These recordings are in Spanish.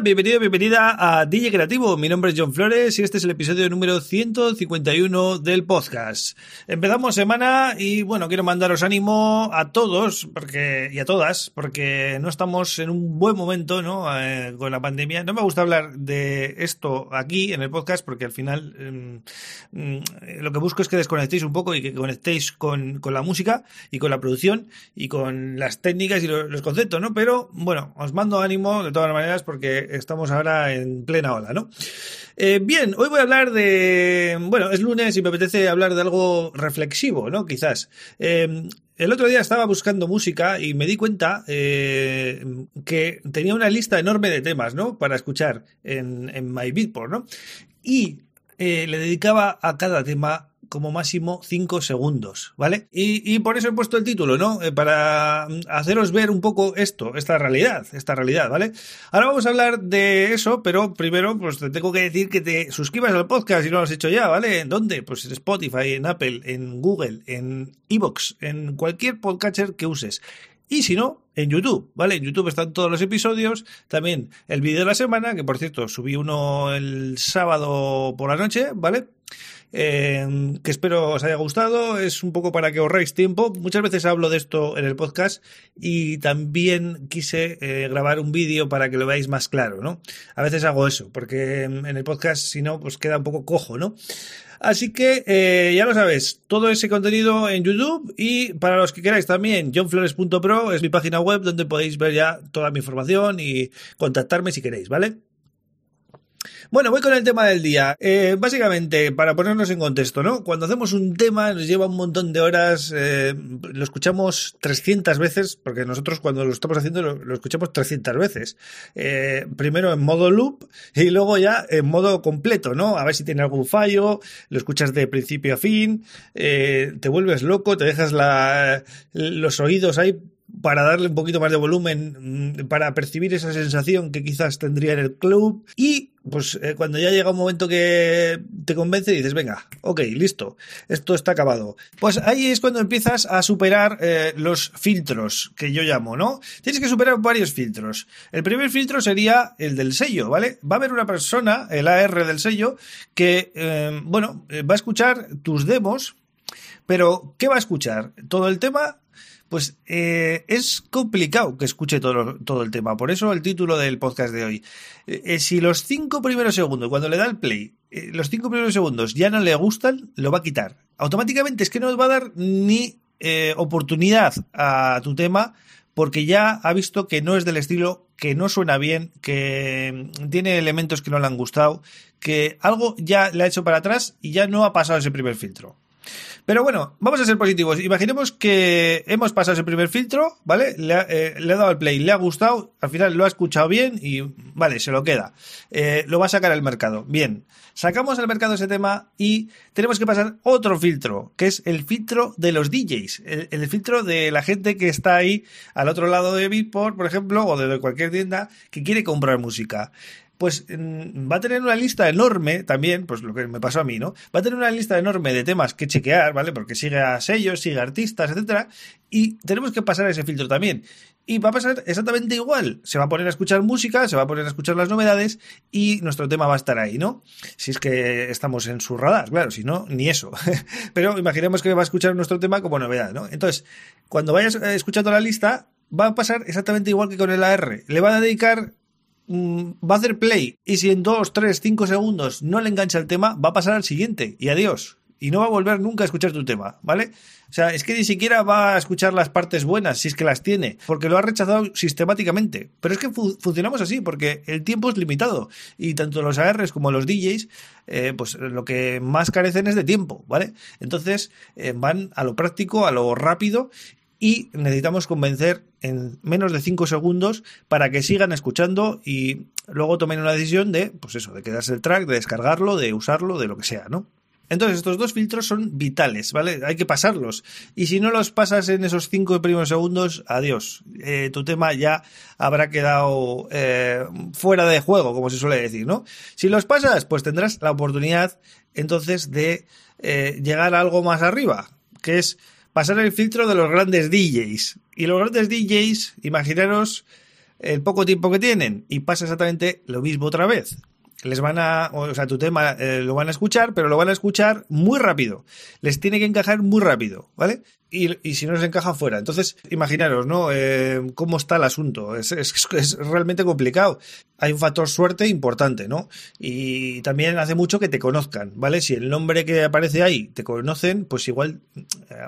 Bienvenido, bienvenida a DJ Creativo. Mi nombre es John Flores y este es el episodio número 151 del podcast. Empezamos semana y bueno, quiero mandaros ánimo a todos porque, y a todas porque no estamos en un buen momento ¿no? Eh, con la pandemia. No me gusta hablar de esto aquí en el podcast porque al final em, mm, lo que busco es que desconectéis un poco y que conectéis con, con la música y con la producción y con las técnicas y los, los conceptos, ¿no? Pero bueno, os mando ánimo de todas maneras porque estamos ahora en plena ola, ¿no? Eh, bien, hoy voy a hablar de, bueno, es lunes y me apetece hablar de algo reflexivo, ¿no? Quizás. Eh, el otro día estaba buscando música y me di cuenta eh, que tenía una lista enorme de temas, ¿no? Para escuchar en, en My Beatport, ¿no? Y le dedicaba a cada tema como máximo 5 segundos, ¿vale? Y, y, por eso he puesto el título, ¿no? Eh, para haceros ver un poco esto, esta realidad, esta realidad, ¿vale? Ahora vamos a hablar de eso, pero primero, pues te tengo que decir que te suscribas al podcast si no lo has hecho ya, ¿vale? ¿En dónde? Pues en Spotify, en Apple, en Google, en Evox, en cualquier podcatcher que uses. Y si no, en YouTube, ¿vale? En YouTube están todos los episodios, también el vídeo de la semana, que por cierto subí uno el sábado por la noche, ¿vale? Eh, que espero os haya gustado. Es un poco para que ahorréis tiempo. Muchas veces hablo de esto en el podcast y también quise eh, grabar un vídeo para que lo veáis más claro, ¿no? A veces hago eso, porque en el podcast, si no, pues queda un poco cojo, ¿no? Así que eh, ya lo sabes, todo ese contenido en YouTube y para los que queráis también, johnflores.pro es mi página web donde podéis ver ya toda mi información y contactarme si queréis, ¿vale? Bueno, voy con el tema del día. Eh, básicamente, para ponernos en contexto, ¿no? Cuando hacemos un tema nos lleva un montón de horas, eh, lo escuchamos 300 veces, porque nosotros cuando lo estamos haciendo lo, lo escuchamos 300 veces. Eh, primero en modo loop y luego ya en modo completo, ¿no? A ver si tiene algún fallo, lo escuchas de principio a fin, eh, te vuelves loco, te dejas la, los oídos ahí para darle un poquito más de volumen, mm, para percibir esa sensación que quizás tendría en el club. Y pues eh, cuando ya llega un momento que te convence, dices, venga, ok, listo, esto está acabado. Pues ahí es cuando empiezas a superar eh, los filtros que yo llamo, ¿no? Tienes que superar varios filtros. El primer filtro sería el del sello, ¿vale? Va a haber una persona, el AR del sello, que, eh, bueno, va a escuchar tus demos, pero ¿qué va a escuchar? ¿Todo el tema? Pues eh, es complicado que escuche todo, todo, el tema. Por eso el título del podcast de hoy. Eh, si los cinco primeros segundos, cuando le da el play, eh, los cinco primeros segundos ya no le gustan, lo va a quitar. Automáticamente es que no va a dar ni eh, oportunidad a tu tema porque ya ha visto que no es del estilo, que no suena bien, que tiene elementos que no le han gustado, que algo ya le ha hecho para atrás y ya no ha pasado ese primer filtro. Pero bueno, vamos a ser positivos. Imaginemos que hemos pasado ese primer filtro, ¿vale? Le ha, eh, le dado el play, le ha gustado, al final lo ha escuchado bien y vale, se lo queda. Eh, lo va a sacar al mercado. Bien, sacamos al mercado ese tema y tenemos que pasar otro filtro, que es el filtro de los DJs, el, el filtro de la gente que está ahí al otro lado de Beatport, por ejemplo, o de cualquier tienda que quiere comprar música pues va a tener una lista enorme también, pues lo que me pasó a mí, ¿no? Va a tener una lista enorme de temas que chequear, ¿vale? Porque sigue a sellos, sigue a artistas, etcétera, y tenemos que pasar ese filtro también. Y va a pasar exactamente igual. Se va a poner a escuchar música, se va a poner a escuchar las novedades y nuestro tema va a estar ahí, ¿no? Si es que estamos en su radar, claro, si no, ni eso. Pero imaginemos que va a escuchar nuestro tema como novedad, ¿no? Entonces, cuando vayas escuchando la lista, va a pasar exactamente igual que con el AR. Le van a dedicar va a hacer play y si en 2, 3, 5 segundos no le engancha el tema, va a pasar al siguiente y adiós. Y no va a volver nunca a escuchar tu tema, ¿vale? O sea, es que ni siquiera va a escuchar las partes buenas, si es que las tiene, porque lo ha rechazado sistemáticamente. Pero es que fu funcionamos así, porque el tiempo es limitado. Y tanto los ARs como los DJs, eh, pues lo que más carecen es de tiempo, ¿vale? Entonces eh, van a lo práctico, a lo rápido, y necesitamos convencer en menos de 5 segundos para que sigan escuchando y luego tomen una decisión de, pues eso, de quedarse el track, de descargarlo, de usarlo, de lo que sea, ¿no? Entonces, estos dos filtros son vitales, ¿vale? Hay que pasarlos. Y si no los pasas en esos cinco primeros segundos, adiós. Eh, tu tema ya habrá quedado eh, fuera de juego, como se suele decir, ¿no? Si los pasas, pues tendrás la oportunidad entonces de eh, llegar a algo más arriba, que es pasar el filtro de los grandes DJs. Y los grandes DJs, imaginaros el poco tiempo que tienen y pasa exactamente lo mismo otra vez les van a, o sea, tu tema eh, lo van a escuchar, pero lo van a escuchar muy rápido. Les tiene que encajar muy rápido, ¿vale? Y, y si no les encaja fuera. Entonces, imaginaros, ¿no? Eh, cómo está el asunto. Es, es, es, realmente complicado. Hay un factor suerte importante, ¿no? Y también hace mucho que te conozcan, ¿vale? Si el nombre que aparece ahí te conocen, pues igual eh,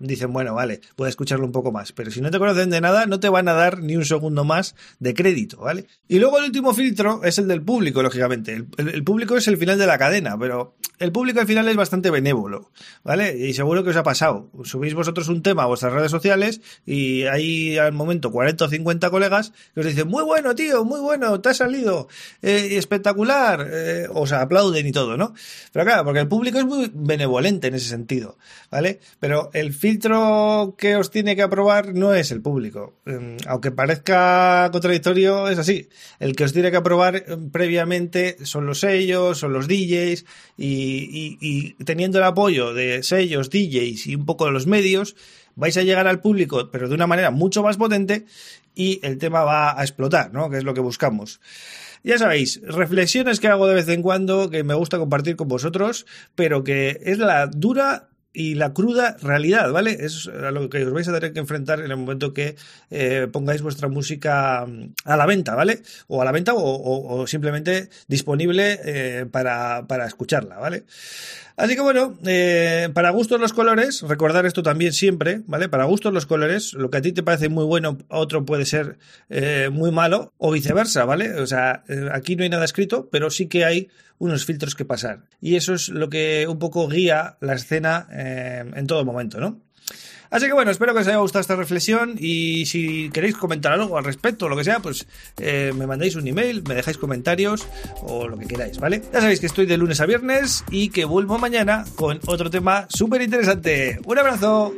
dicen, bueno, vale, puedo escucharlo un poco más. Pero si no te conocen de nada, no te van a dar ni un segundo más de crédito, ¿vale? Y luego el último filtro es el del público, lógicamente. El, el, público es el final de la cadena, pero el público al final es bastante benévolo, ¿vale? Y seguro que os ha pasado. Subís vosotros un tema a vuestras redes sociales y hay al momento 40 o 50 colegas que os dicen, muy bueno, tío, muy bueno, te ha salido, eh, espectacular, eh, os aplauden y todo, ¿no? Pero claro, porque el público es muy benevolente en ese sentido, ¿vale? Pero el filtro que os tiene que aprobar no es el público. Eh, aunque parezca contradictorio, es así. El que os tiene que aprobar eh, previamente son los sellos, son los DJs y, y, teniendo el apoyo de sellos, DJs y un poco de los medios, vais a llegar al público, pero de una manera mucho más potente y el tema va a explotar, ¿no? Que es lo que buscamos. Ya sabéis, reflexiones que hago de vez en cuando, que me gusta compartir con vosotros, pero que es la dura y la cruda realidad, ¿vale? Es a lo que os vais a tener que enfrentar en el momento que eh, pongáis vuestra música mm, a la venta, ¿vale? O a la venta o, simplemente disponible eh, para, para, escucharla, ¿vale? Así que bueno, eh, para gustos los colores, recordar esto también siempre, ¿vale? Para gustos los colores, lo que a ti te parece muy bueno, a otro puede ser muy malo, o viceversa, ¿vale? O sea, aquí no hay nada escrito, pero sí que hay unos filtros que pasar. Y eso es lo que un poco guía la escena eh, en todo momento, ¿no? Así que bueno, espero que os haya gustado esta reflexión y si queréis comentar algo al respecto o lo que sea, pues eh, me mandéis un email, me dejáis comentarios o lo que queráis, ¿vale? Ya sabéis que estoy de lunes a viernes y que vuelvo mañana con otro tema súper interesante. Un abrazo.